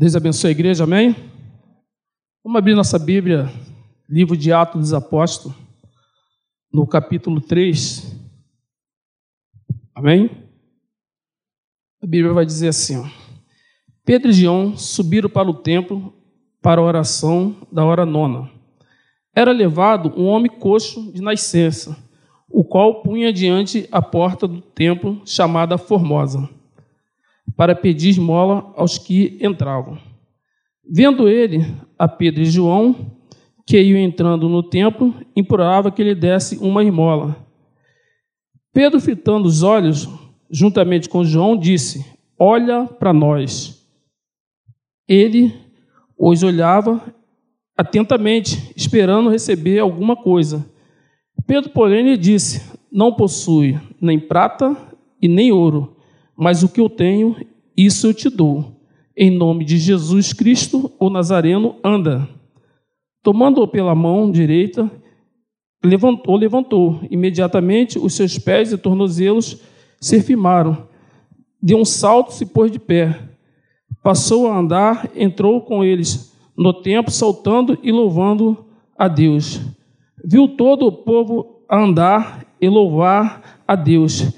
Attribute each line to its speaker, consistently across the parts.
Speaker 1: Deus abençoe a igreja, amém? Vamos abrir nossa Bíblia, livro de Atos dos Apóstolos, no capítulo 3. Amém? A Bíblia vai dizer assim: ó, Pedro e João subiram para o templo para a oração da hora nona. Era levado um homem coxo de nascença, o qual punha diante a porta do templo chamada Formosa para pedir esmola aos que entravam. Vendo ele a Pedro e João, que iam entrando no templo, implorava que ele desse uma esmola. Pedro, fitando os olhos, juntamente com João, disse: Olha para nós. Ele os olhava atentamente, esperando receber alguma coisa. Pedro, porém, lhe disse: Não possui nem prata e nem ouro mas o que eu tenho, isso eu te dou. Em nome de Jesus Cristo, o Nazareno, anda. Tomando-o pela mão direita, levantou, levantou. Imediatamente os seus pés e tornozelos se firmaram. Deu um salto, se pôs de pé. Passou a andar, entrou com eles no templo, saltando e louvando a Deus. Viu todo o povo andar e louvar a Deus.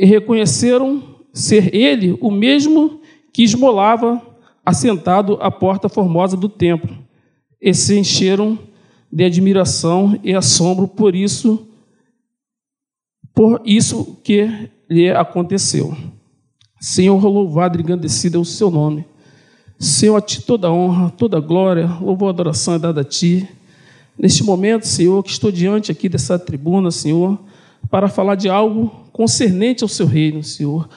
Speaker 1: E reconheceram ser ele o mesmo que esmolava assentado à porta formosa do templo, e se encheram de admiração e assombro por isso, por isso que lhe aconteceu. Senhor, louvado e engrandecido é o seu nome. Senhor, a ti toda honra, toda glória, louvor e adoração é dada a ti. Neste momento, Senhor, que estou diante aqui dessa tribuna, Senhor, para falar de algo concernente ao seu reino, Senhor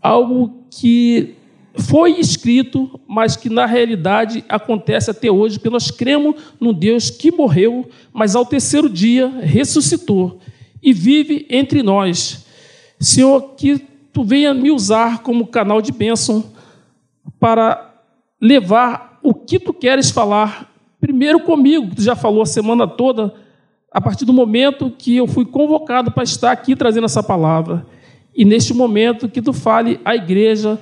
Speaker 1: algo que foi escrito, mas que na realidade acontece até hoje, porque nós cremos num Deus que morreu, mas ao terceiro dia ressuscitou e vive entre nós. Senhor, que tu venha me usar como canal de bênção para levar o que tu queres falar, primeiro comigo, que tu já falou a semana toda, a partir do momento que eu fui convocado para estar aqui trazendo essa palavra. E neste momento que tu fale à igreja,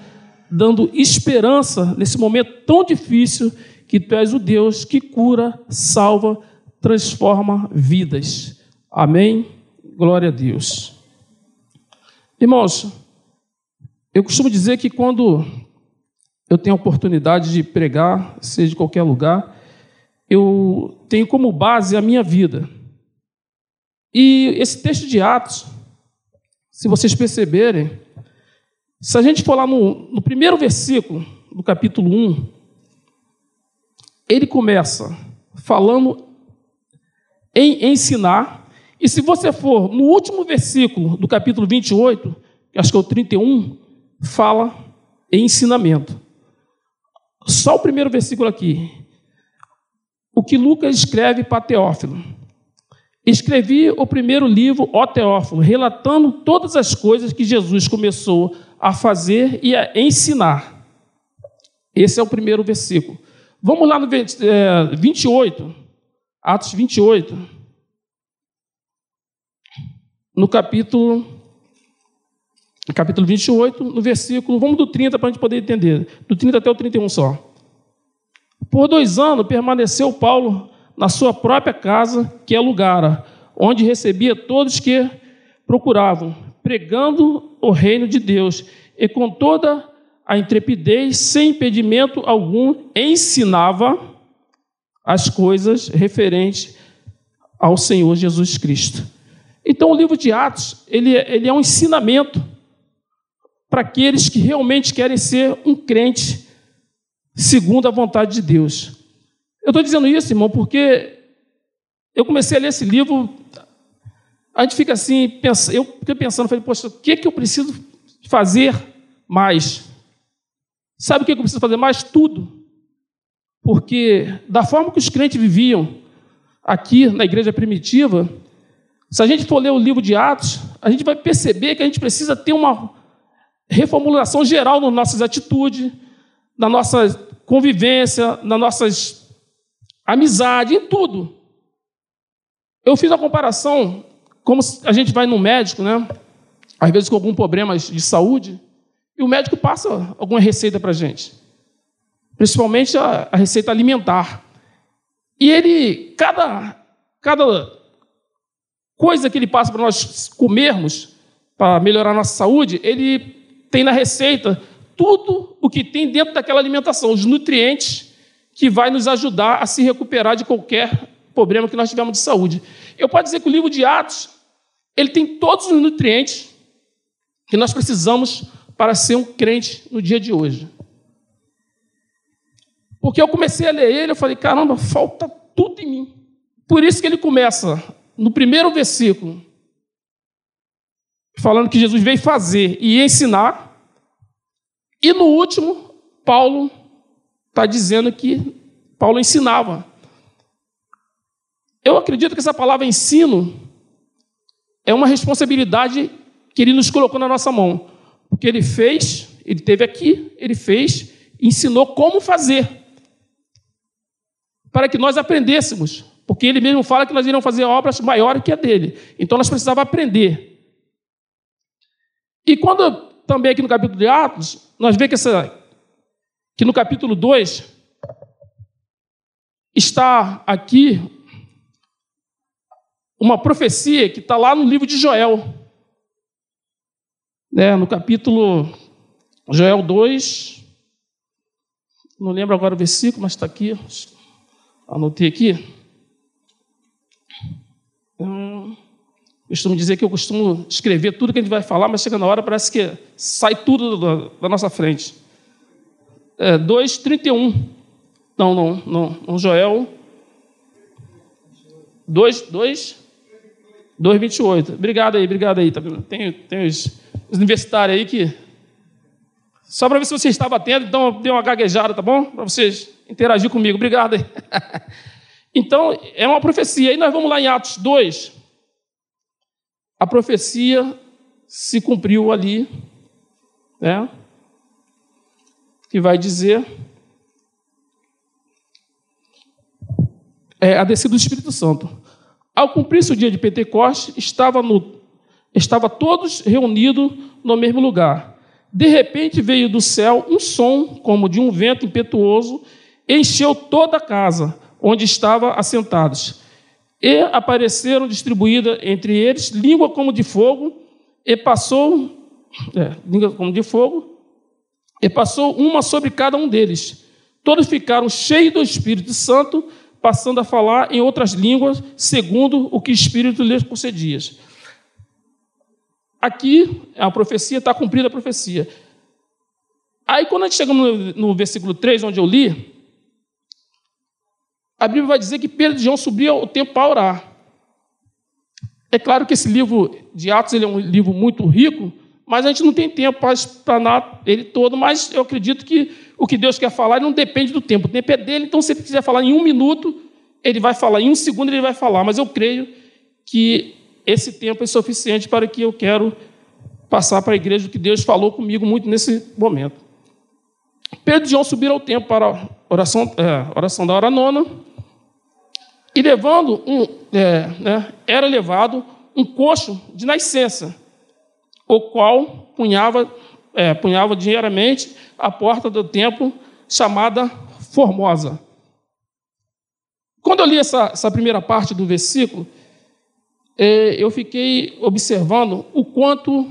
Speaker 1: dando esperança nesse momento tão difícil, que tu és o Deus que cura, salva, transforma vidas. Amém? Glória a Deus. Irmãos, eu costumo dizer que quando eu tenho a oportunidade de pregar, seja de qualquer lugar, eu tenho como base a minha vida. E esse texto de Atos, se vocês perceberem, se a gente for lá no, no primeiro versículo do capítulo 1, ele começa falando em ensinar, e se você for no último versículo do capítulo 28, acho que é o 31, fala em ensinamento. Só o primeiro versículo aqui. O que Lucas escreve para Teófilo. Escrevi o primeiro livro, Ó Teófilo, relatando todas as coisas que Jesus começou a fazer e a ensinar. Esse é o primeiro versículo. Vamos lá no 28, é, Atos 28. No capítulo, no capítulo 28, no versículo, vamos do 30 para a gente poder entender, do 30 até o 31 só. Por dois anos permaneceu Paulo na sua própria casa que alugara, onde recebia todos que procuravam, pregando o reino de Deus e com toda a intrepidez, sem impedimento algum, ensinava as coisas referentes ao Senhor Jesus Cristo. Então, o livro de Atos, ele, ele é um ensinamento para aqueles que realmente querem ser um crente segundo a vontade de Deus. Eu estou dizendo isso, irmão, porque eu comecei a ler esse livro, a gente fica assim, pensa, eu fiquei pensando, falei, poxa, o que, que eu preciso fazer mais? Sabe o que eu preciso fazer mais? Tudo. Porque da forma que os crentes viviam aqui na igreja primitiva, se a gente for ler o livro de Atos, a gente vai perceber que a gente precisa ter uma reformulação geral nas nossas atitudes, na nossa convivência, nas nossas amizade, em tudo. Eu fiz a comparação, como a gente vai no médico, né? Às vezes com algum problema de saúde, e o médico passa alguma receita para a gente. principalmente a, a receita alimentar. E ele, cada, cada coisa que ele passa para nós comermos, para melhorar nossa saúde, ele tem na receita tudo o que tem dentro daquela alimentação, os nutrientes que vai nos ajudar a se recuperar de qualquer problema que nós tivermos de saúde. Eu posso dizer que o livro de Atos, ele tem todos os nutrientes que nós precisamos para ser um crente no dia de hoje. Porque eu comecei a ler ele, eu falei, caramba, falta tudo em mim. Por isso que ele começa no primeiro versículo, falando que Jesus veio fazer e ensinar, e no último, Paulo está dizendo que Paulo ensinava. Eu acredito que essa palavra ensino é uma responsabilidade que ele nos colocou na nossa mão. Porque ele fez, ele teve aqui, ele fez, ensinou como fazer. Para que nós aprendêssemos. Porque ele mesmo fala que nós iríamos fazer obras maiores que a dele. Então nós precisávamos aprender. E quando também aqui no capítulo de Atos, nós vemos que, essa, que no capítulo 2 está aqui uma profecia que está lá no livro de Joel. Né, no capítulo Joel 2, não lembro agora o versículo, mas está aqui, anotei aqui. Hum, costumo dizer que eu costumo escrever tudo que a gente vai falar, mas chega na hora parece que sai tudo da, da nossa frente. É, 2,31. Não, não, não, não, Joel. 2, 2, 2,28. Obrigado aí, obrigado aí. Tá tem, tem os, os universitários aí que. Só para ver se você estava atento, então deu uma gaguejada, tá bom? Para vocês interagir comigo. Obrigado aí. Então, é uma profecia. Aí nós vamos lá em Atos 2. A profecia se cumpriu ali, né? Que vai dizer é, a descida do Espírito Santo. Ao cumprir-se o dia de Pentecostes, estava, no, estava todos reunidos no mesmo lugar. De repente veio do céu um som, como de um vento impetuoso, encheu toda a casa onde estavam assentados. E apareceram distribuídas entre eles língua como de fogo, e passou, é, língua como de fogo, e passou uma sobre cada um deles. Todos ficaram cheios do Espírito Santo, passando a falar em outras línguas, segundo o que o Espírito lhes concedia. Aqui, a profecia está cumprida a profecia. Aí, quando a gente chega no, no versículo 3, onde eu li, a Bíblia vai dizer que Pedro e João subiam o tempo para orar. É claro que esse livro de Atos ele é um livro muito rico, mas a gente não tem tempo para explanar ele todo, mas eu acredito que o que Deus quer falar não depende do tempo, o tempo é dele, então se ele quiser falar em um minuto, ele vai falar, em um segundo ele vai falar, mas eu creio que esse tempo é suficiente para que eu quero passar para a igreja o que Deus falou comigo muito nesse momento. Pedro e João subiram ao templo para a oração, é, oração da hora nona, e levando um, é, né, era levado um coxo de nascença, o qual punhava, é, punhava diariamente a porta do templo chamada Formosa. Quando eu li essa, essa primeira parte do versículo, é, eu fiquei observando o quanto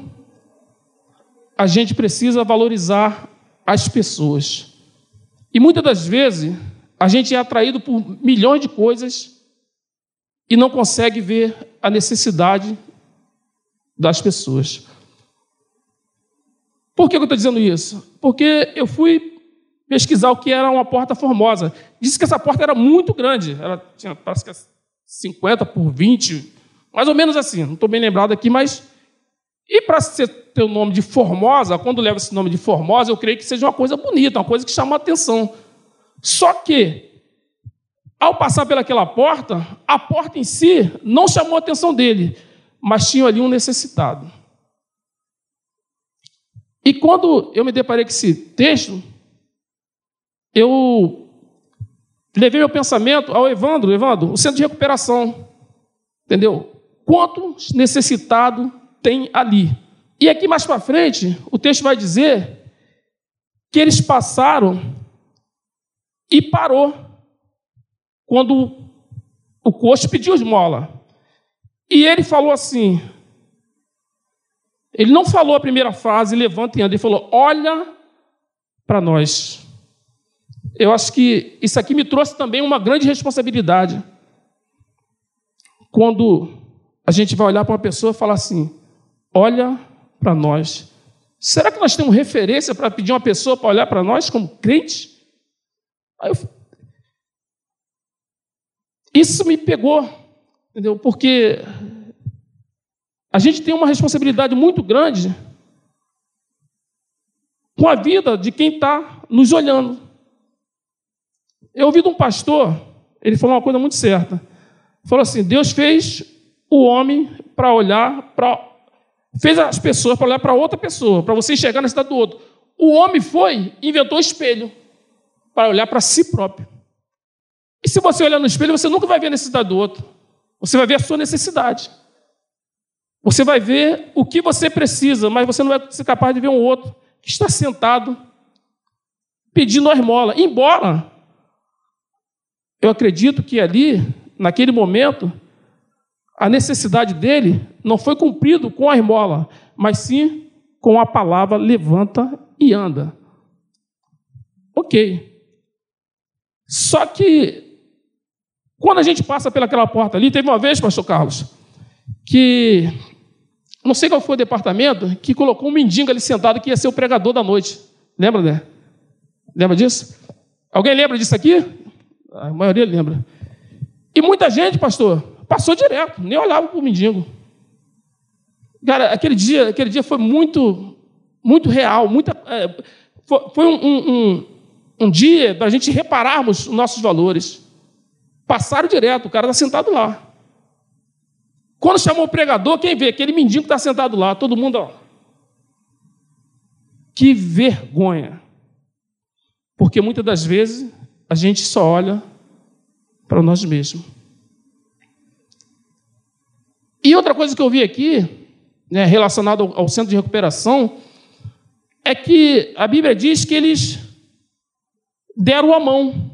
Speaker 1: a gente precisa valorizar as pessoas. E muitas das vezes a gente é atraído por milhões de coisas e não consegue ver a necessidade das pessoas. Por que eu estou dizendo isso? Porque eu fui pesquisar o que era uma porta formosa. Disse que essa porta era muito grande. Ela tinha, parece que 50 por 20, mais ou menos assim. Não estou bem lembrado aqui, mas. E para ter o nome de Formosa, quando leva esse nome de Formosa, eu creio que seja uma coisa bonita, uma coisa que chama a atenção. Só que ao passar pelaquela porta, a porta em si não chamou a atenção dele, mas tinha ali um necessitado. E quando eu me deparei com esse texto, eu levei meu pensamento ao Evandro, Evandro, o centro de recuperação. Entendeu? Quantos necessitado tem ali? E aqui mais para frente, o texto vai dizer que eles passaram e parou quando o coxo pediu esmola. E ele falou assim: ele não falou a primeira frase, levanta e anda, ele falou: olha para nós. Eu acho que isso aqui me trouxe também uma grande responsabilidade. Quando a gente vai olhar para uma pessoa e falar assim: olha para nós. Será que nós temos referência para pedir uma pessoa para olhar para nós como crente? Eu... Isso me pegou, entendeu? Porque a gente tem uma responsabilidade muito grande com a vida de quem está nos olhando. Eu ouvi de um pastor, ele falou uma coisa muito certa. Falou assim: Deus fez o homem para olhar para. Fez as pessoas para olhar para outra pessoa, para você enxergar na cidade do outro. O homem foi inventou o espelho para olhar para si próprio. E se você olhar no espelho, você nunca vai ver a necessidade do outro. Você vai ver a sua necessidade. Você vai ver o que você precisa, mas você não vai ser capaz de ver um outro que está sentado pedindo a esmola. Embora eu acredito que ali, naquele momento, a necessidade dele não foi cumprido com a esmola, mas sim com a palavra levanta e anda. Ok. Só que quando a gente passa pelaquela porta ali, teve uma vez, pastor Carlos, que não sei qual foi o departamento que colocou um mendigo ali sentado que ia ser o pregador da noite. Lembra, né? Lembra disso? Alguém lembra disso aqui? A maioria lembra. E muita gente, pastor, passou direto, nem olhava para o mendigo. Cara, aquele dia, aquele dia foi muito, muito real, muita, é, foi, um, um, um, dia para a gente repararmos os nossos valores. Passaram direto, o cara está sentado lá. Quando chamou o pregador, quem vê? Aquele mendigo está sentado lá, todo mundo, ó. Que vergonha. Porque muitas das vezes a gente só olha para nós mesmos. E outra coisa que eu vi aqui, né, relacionado ao, ao centro de recuperação, é que a Bíblia diz que eles deram a mão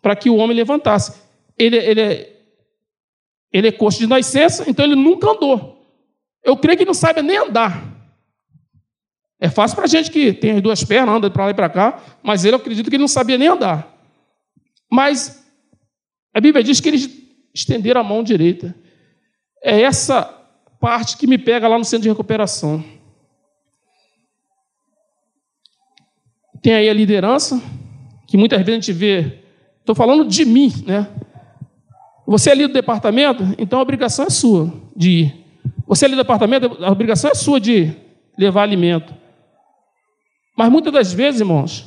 Speaker 1: para que o homem levantasse. Ele, ele, ele é coxo de nascença, então ele nunca andou. Eu creio que não sabe nem andar. É fácil para a gente que tem as duas pernas, anda para lá e para cá, mas ele, eu acredito que ele não sabia nem andar. Mas a Bíblia diz que eles estenderam a mão direita. É essa parte que me pega lá no centro de recuperação. Tem aí a liderança, que muitas vezes a gente vê. Estou falando de mim, né? Você é líder do departamento, então a obrigação é sua de ir. Você é líder do departamento, a obrigação é sua de levar alimento. Mas muitas das vezes, irmãos,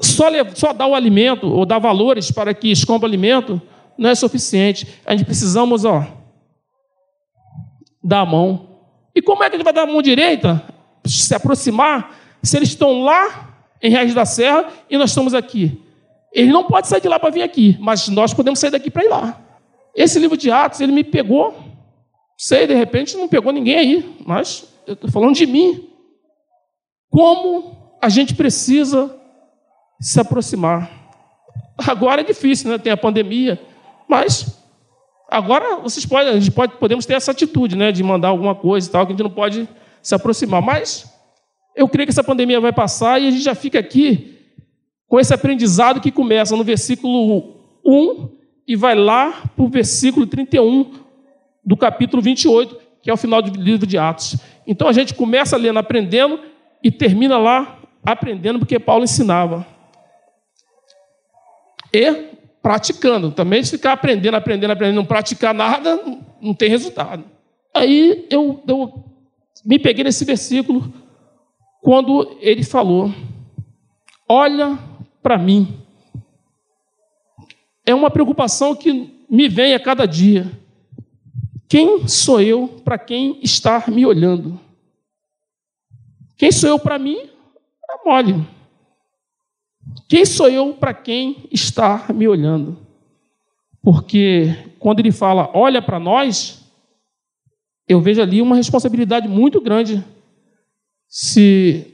Speaker 1: só, só dar o alimento ou dar valores para que escomba alimento não é suficiente. A gente precisamos, ó, dar a mão. E como é que gente vai dar a mão direita? Se aproximar, se eles estão lá em Reis da Serra e nós estamos aqui. Ele não pode sair de lá para vir aqui, mas nós podemos sair daqui para ir lá. Esse livro de Atos, ele me pegou. Sei, de repente não pegou ninguém aí, mas eu estou falando de mim. Como a gente precisa se aproximar. Agora é difícil, né? Tem a pandemia, mas agora vocês podem, a gente pode, podemos ter essa atitude, né? De mandar alguma coisa e tal, que a gente não pode se aproximar. Mas eu creio que essa pandemia vai passar e a gente já fica aqui com esse aprendizado que começa no versículo 1 e vai lá para o versículo 31 do capítulo 28, que é o final do livro de Atos. Então a gente começa lendo, aprendendo e termina lá aprendendo porque Paulo ensinava. E praticando. Também se ficar aprendendo, aprendendo, aprendendo, não praticar nada, não tem resultado. Aí eu, eu me peguei nesse versículo quando ele falou: Olha para mim. É uma preocupação que me vem a cada dia. Quem sou eu para quem está me olhando? Quem sou eu para mim? É mole. Quem sou eu para quem está me olhando? Porque quando ele fala, olha para nós, eu vejo ali uma responsabilidade muito grande. Se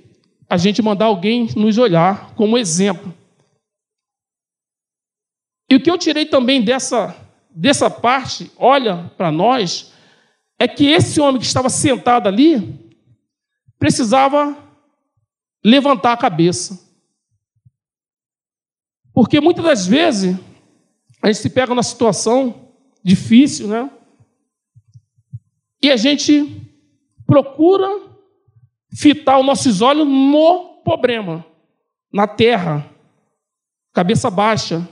Speaker 1: a gente mandar alguém nos olhar como exemplo. E o que eu tirei também dessa, dessa parte, olha para nós, é que esse homem que estava sentado ali precisava levantar a cabeça. Porque muitas das vezes a gente se pega numa situação difícil, né? E a gente procura fitar os nossos olhos no problema, na terra, cabeça baixa.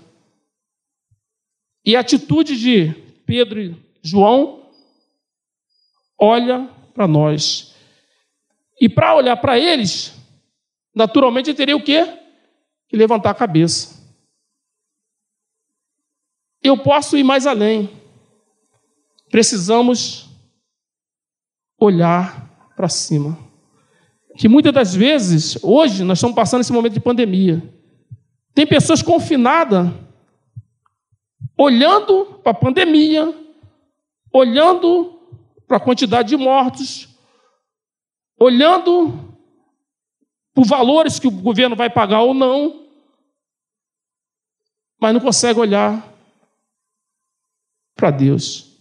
Speaker 1: E a atitude de Pedro e João olha para nós. E para olhar para eles, naturalmente eu teria o quê? Que levantar a cabeça. Eu posso ir mais além. Precisamos olhar para cima. Que muitas das vezes, hoje, nós estamos passando esse momento de pandemia. Tem pessoas confinadas, olhando para a pandemia, olhando para a quantidade de mortos, olhando os valores que o governo vai pagar ou não, mas não consegue olhar para Deus,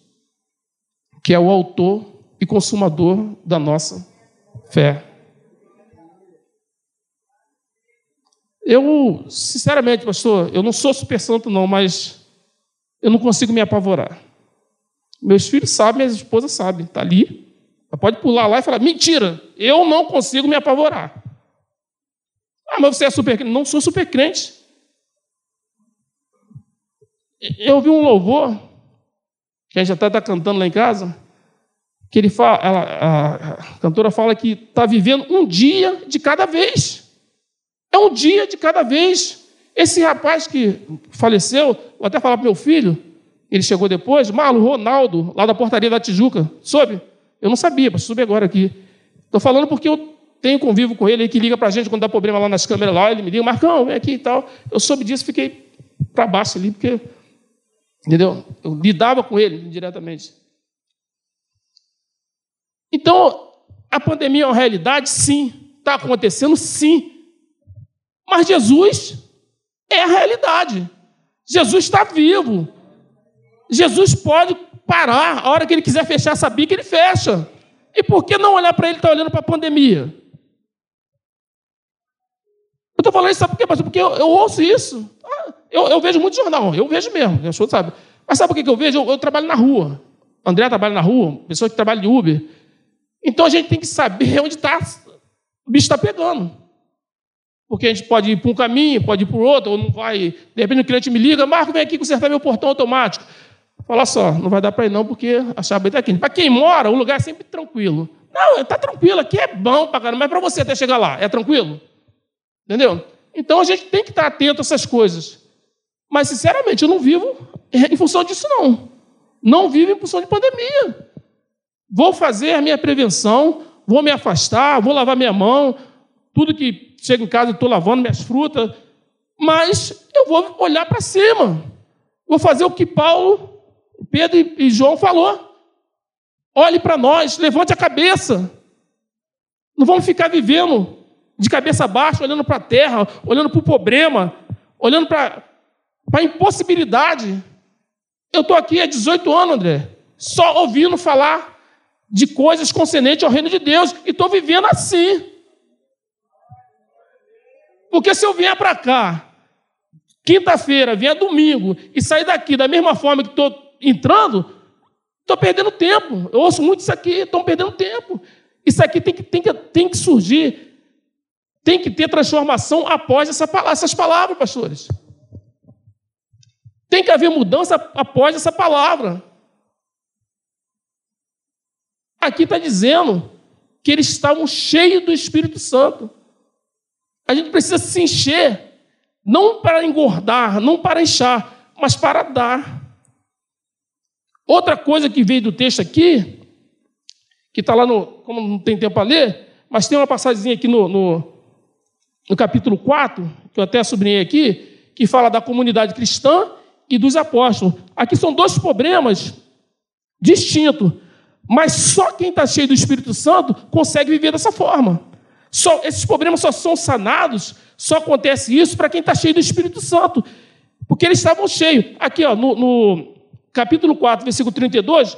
Speaker 1: que é o autor e consumador da nossa fé. Eu, sinceramente, pastor, eu não sou super santo, não, mas eu não consigo me apavorar. Meus filhos sabem, minha esposa sabe, está ali. Ela pode pular lá e falar: mentira, eu não consigo me apavorar. Ah, mas você é super crente. Não sou super crente. Eu vi um louvor, que a gente até está cantando lá em casa, que ele fala, ela, a, a cantora fala que está vivendo um dia de cada vez. É um dia de cada vez. Esse rapaz que faleceu, vou até falar para meu filho, ele chegou depois, Marlon Ronaldo, lá da portaria da Tijuca, soube? Eu não sabia, mas soube agora aqui. Estou falando porque eu tenho convívio com ele, ele que liga para a gente quando dá problema lá nas câmeras lá, ele me liga, Marcão, vem aqui e tal. Eu soube disso, fiquei para baixo ali, porque, entendeu? Eu lidava com ele diretamente. Então, a pandemia é uma realidade? Sim. Está acontecendo? Sim. Mas Jesus é a realidade. Jesus está vivo. Jesus pode parar a hora que ele quiser fechar essa bica, ele fecha. E por que não olhar para ele e tá olhando para a pandemia? Eu estou falando isso, sabe por quê, pastor? Porque eu, eu ouço isso. Ah, eu, eu, vejo muito jornal, eu vejo mesmo, eu sabe? Mas sabe por que eu vejo? Eu, eu trabalho na rua. André trabalha na rua, pessoa que trabalha de Uber. Então a gente tem que saber onde está o bicho está pegando. Porque a gente pode ir para um caminho, pode ir para o outro, ou não vai. De repente o cliente me liga, Marco, vem aqui consertar meu portão automático. Fala só, não vai dar para ir não, porque a chave está aqui. Para quem mora, o lugar é sempre tranquilo. Não, está tranquilo, aqui é bom para caramba, mas para você até chegar lá, é tranquilo? Entendeu? Então a gente tem que estar atento a essas coisas. Mas, sinceramente, eu não vivo em função disso, não. Não vivo em função de pandemia. Vou fazer a minha prevenção, vou me afastar, vou lavar minha mão, tudo que chega em casa estou lavando minhas frutas, mas eu vou olhar para cima. Vou fazer o que Paulo, Pedro e João falou. Olhe para nós, levante a cabeça. Não vamos ficar vivendo de cabeça baixa, olhando para a terra, olhando para o problema, olhando para a impossibilidade. Eu estou aqui há 18 anos, André, só ouvindo falar de coisas concernentes ao reino de Deus. E estou vivendo assim. Porque se eu vier para cá, quinta-feira, vier domingo, e sair daqui da mesma forma que estou entrando, estou perdendo tempo. Eu ouço muito isso aqui, estou perdendo tempo. Isso aqui tem que, tem, que, tem que surgir, tem que ter transformação após essa, essas palavras, pastores. Tem que haver mudança após essa palavra. Aqui está dizendo que eles estavam cheios do Espírito Santo. A gente precisa se encher, não para engordar, não para inchar, mas para dar. Outra coisa que veio do texto aqui, que está lá no. Como não tem tempo para ler, mas tem uma passagem aqui no, no, no capítulo 4, que eu até sublinhei aqui, que fala da comunidade cristã e dos apóstolos. Aqui são dois problemas distintos. Mas só quem está cheio do Espírito Santo consegue viver dessa forma. Só, esses problemas só são sanados, só acontece isso para quem está cheio do Espírito Santo. Porque eles estavam cheios. Aqui, ó, no, no capítulo 4, versículo 32,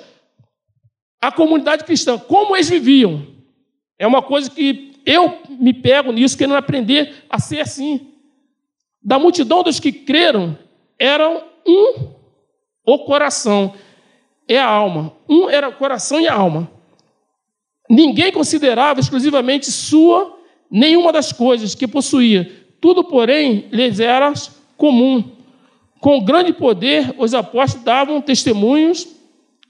Speaker 1: a comunidade cristã, como eles viviam. É uma coisa que eu me pego nisso, querendo aprender a ser assim. Da multidão dos que creram, eram um o coração e a alma. Um era o coração e a alma. Ninguém considerava exclusivamente sua nenhuma das coisas que possuía. Tudo, porém, lhes era comum. Com grande poder, os apóstolos davam testemunhos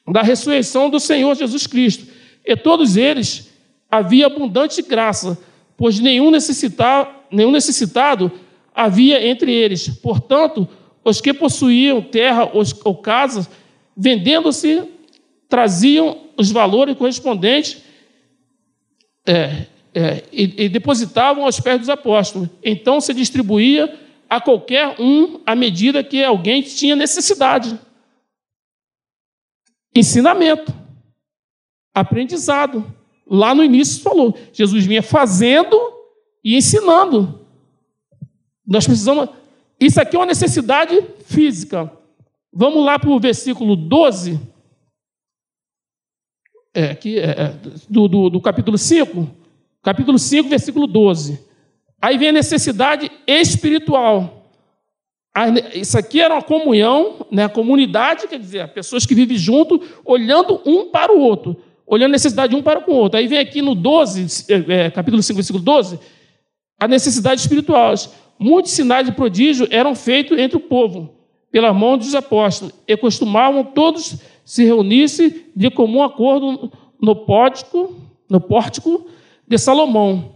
Speaker 1: da ressurreição do Senhor Jesus Cristo. E todos eles havia abundante graça, pois nenhum, necessitado, nenhum necessitado havia entre eles. Portanto, os que possuíam terra ou casas, vendendo-se, traziam os valores correspondentes é, é, e, e depositavam aos pés dos apóstolos. Então se distribuía a qualquer um à medida que alguém tinha necessidade. Ensinamento, aprendizado. Lá no início falou, Jesus vinha fazendo e ensinando. Nós precisamos. Isso aqui é uma necessidade física. Vamos lá para o versículo 12. É, aqui, é, é, do, do, do capítulo 5. Capítulo 5, versículo 12. Aí vem a necessidade espiritual. Isso aqui era uma comunhão, né? comunidade, quer dizer, pessoas que vivem junto, olhando um para o outro olhando a necessidade de um para o outro. Aí vem aqui no 12, é, capítulo 5, versículo 12, a necessidade espiritual. Muitos sinais de prodígio eram feitos entre o povo, pela mão dos apóstolos, e costumavam todos se reunir-se de comum acordo no pórtico, no pórtico de Salomão.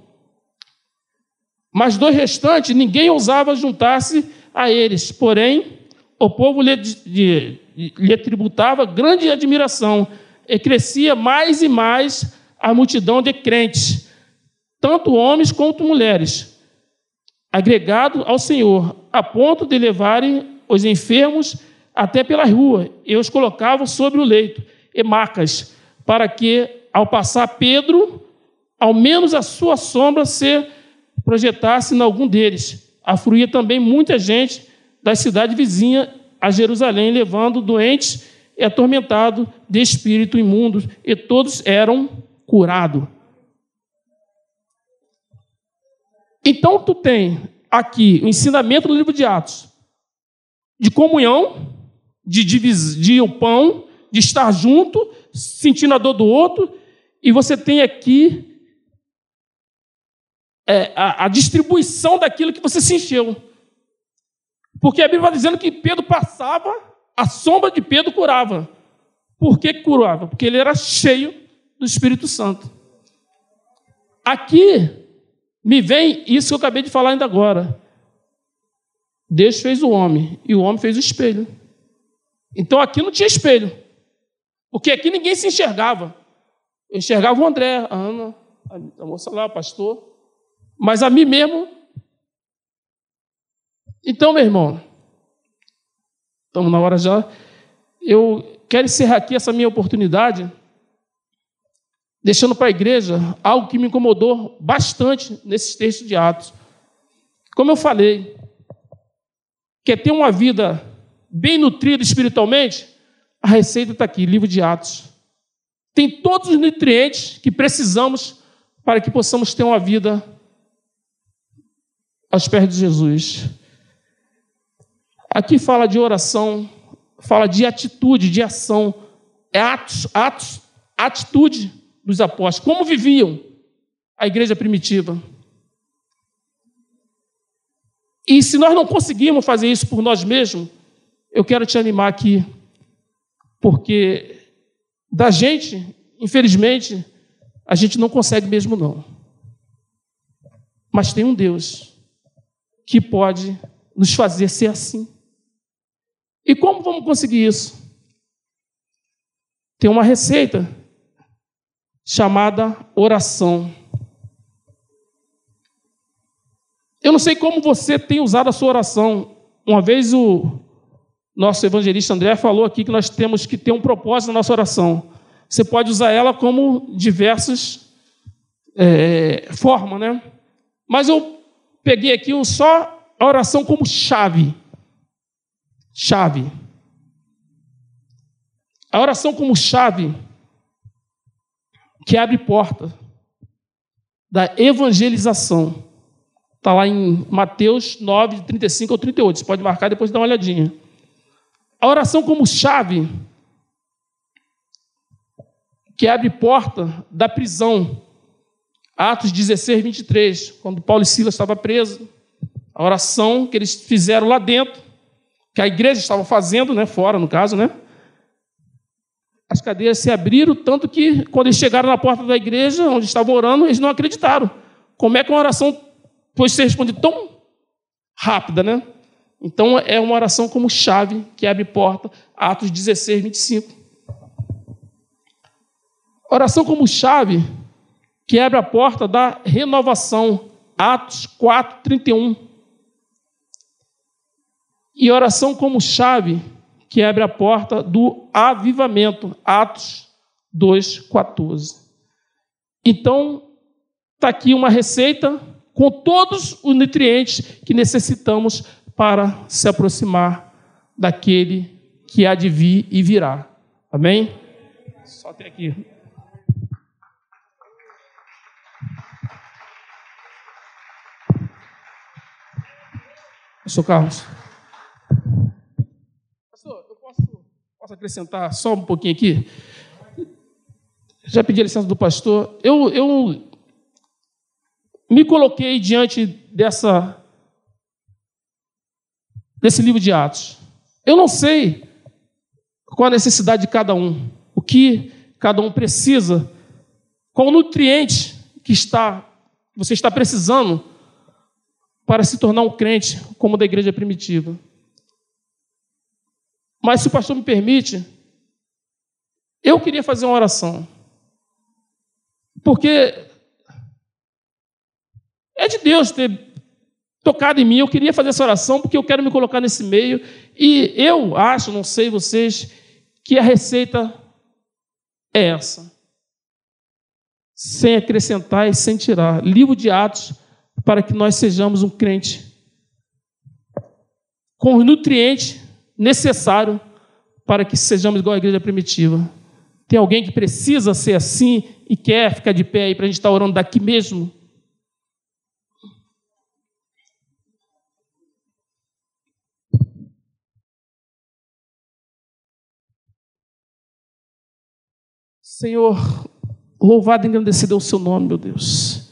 Speaker 1: Mas dos restantes, ninguém ousava juntar-se a eles, porém, o povo lhe, lhe, lhe tributava grande admiração e crescia mais e mais a multidão de crentes, tanto homens quanto mulheres, agregado ao Senhor, a ponto de levarem os enfermos até pela rua e os colocavam sobre o leito e macas, para que, ao passar Pedro, ao menos a sua sombra se projetasse em algum deles. Afluía também muita gente da cidade vizinha a Jerusalém, levando doentes e atormentado de espírito imundo, e todos eram curados. Então tu tem aqui o ensinamento do livro de Atos de comunhão, de dividir o pão, de estar junto, sentindo a dor do outro, e você tem aqui é, a, a, distribuição daquilo que você se encheu. Porque a Bíblia vai dizendo que Pedro passava a sombra de Pedro curava. Por que curava? Porque ele era cheio do Espírito Santo. Aqui me vem isso que eu acabei de falar ainda agora. Deus fez o homem e o homem fez o espelho. Então aqui não tinha espelho. Porque aqui ninguém se enxergava. Eu enxergava o André, a Ana, a moça lá, o pastor. Mas a mim mesmo. Então, meu irmão, estamos na hora já. Eu quero encerrar aqui essa minha oportunidade, deixando para a igreja algo que me incomodou bastante nesses textos de Atos. Como eu falei, quer ter uma vida bem nutrida espiritualmente? A receita está aqui, livro de Atos. Tem todos os nutrientes que precisamos para que possamos ter uma vida aos pés de Jesus. Aqui fala de oração, fala de atitude, de ação, é atos, atos, atitude dos apóstolos. Como viviam a igreja primitiva? E se nós não conseguirmos fazer isso por nós mesmos, eu quero te animar aqui, porque da gente, infelizmente, a gente não consegue mesmo não. Mas tem um Deus que pode nos fazer ser assim. E como vamos conseguir isso? Tem uma receita chamada oração. Eu não sei como você tem usado a sua oração. Uma vez o nosso evangelista André falou aqui que nós temos que ter um propósito na nossa oração. Você pode usar ela como diversas é, forma, né? Mas eu peguei aqui um só a oração como chave. Chave. A oração como chave que abre porta da evangelização. Está lá em Mateus 9, 35 ou 38. Você pode marcar depois dar uma olhadinha. A oração como chave que abre porta da prisão. Atos 16, 23, quando Paulo e Silas estavam presos, a oração que eles fizeram lá dentro, que a igreja estava fazendo, né, fora no caso, né? As cadeias se abriram, tanto que quando eles chegaram na porta da igreja, onde estavam orando, eles não acreditaram. Como é que uma oração pode ser respondida tão rápida, né? Então é uma oração como chave que abre porta, Atos 16, 25. Oração como chave que abre a porta da renovação, Atos 4, 31. E oração como chave que abre a porta do avivamento, Atos 2, 14. Então, está aqui uma receita com todos os nutrientes que necessitamos para se aproximar daquele que há de vir e virá. Amém? Só tem aqui. Pastor Carlos. Pastor, eu posso, posso acrescentar só um pouquinho aqui? Já pedi a licença do pastor. Eu, eu me coloquei diante dessa desse livro de Atos. Eu não sei qual a necessidade de cada um, o que cada um precisa, qual o nutriente que está você está precisando para se tornar um crente como da igreja primitiva. Mas se o pastor me permite, eu queria fazer uma oração. Porque é de Deus ter tocado em mim, eu queria fazer essa oração porque eu quero me colocar nesse meio. E eu acho, não sei vocês, que a receita é essa. Sem acrescentar e sem tirar. Livro de Atos para que nós sejamos um crente com os nutrientes necessários para que sejamos igual à igreja primitiva. Tem alguém que precisa ser assim e quer ficar de pé aí para a gente estar orando daqui mesmo? Senhor, louvado e engrandecido é o seu nome, meu Deus.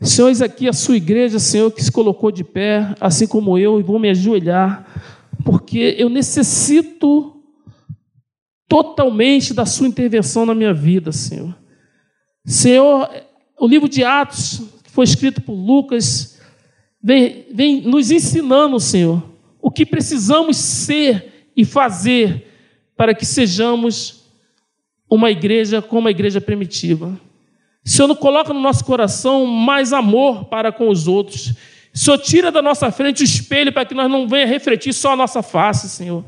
Speaker 1: Senhor, eis aqui a sua igreja, Senhor, que se colocou de pé, assim como eu, e vou me ajoelhar, porque eu necessito totalmente da sua intervenção na minha vida, Senhor. Senhor, o livro de Atos, que foi escrito por Lucas, vem, vem nos ensinando, Senhor, o que precisamos ser e fazer para que sejamos uma igreja como a igreja primitiva. Senhor, não coloca no nosso coração mais amor para com os outros. Senhor, tira da nossa frente o espelho para que nós não venha refletir só a nossa face, Senhor.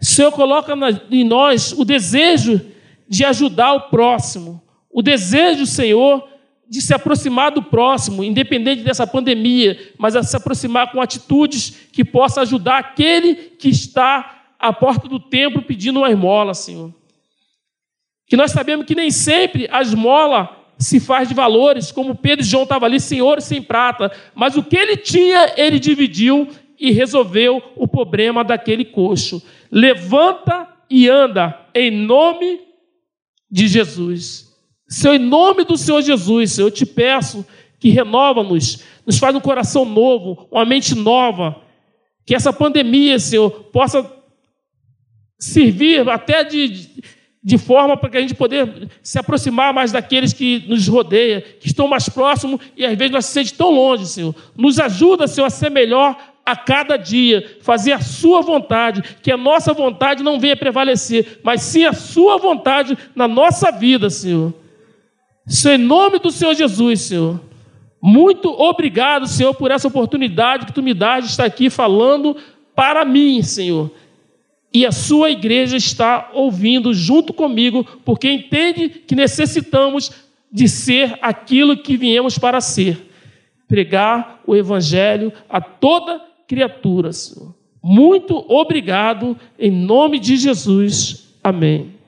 Speaker 1: Senhor, coloca em nós o desejo de ajudar o próximo, o desejo, Senhor, de se aproximar do próximo, independente dessa pandemia, mas a se aproximar com atitudes que possam ajudar aquele que está à porta do templo pedindo uma esmola, Senhor. Que nós sabemos que nem sempre a esmola se faz de valores, como Pedro e João estavam ali, sem ouro sem prata, mas o que ele tinha, ele dividiu e resolveu o problema daquele coxo. Levanta e anda em nome de Jesus. Senhor, em nome do Senhor Jesus, eu te peço que renova-nos, nos faz um coração novo, uma mente nova, que essa pandemia, Senhor, possa servir até de, de forma para que a gente poder se aproximar mais daqueles que nos rodeiam, que estão mais próximos e às vezes nós se sente tão longe, Senhor. Nos ajuda, Senhor, a ser melhor a cada dia, fazer a Sua vontade, que a nossa vontade não venha prevalecer, mas sim a Sua vontade na nossa vida, Senhor. Senhor, em nome do Senhor Jesus, Senhor. Muito obrigado, Senhor, por essa oportunidade que Tu me dás de estar aqui falando para mim, Senhor e a sua igreja está ouvindo junto comigo, porque entende que necessitamos de ser aquilo que viemos para ser pregar o Evangelho a toda criatura, Senhor. Muito obrigado, em nome de Jesus. Amém.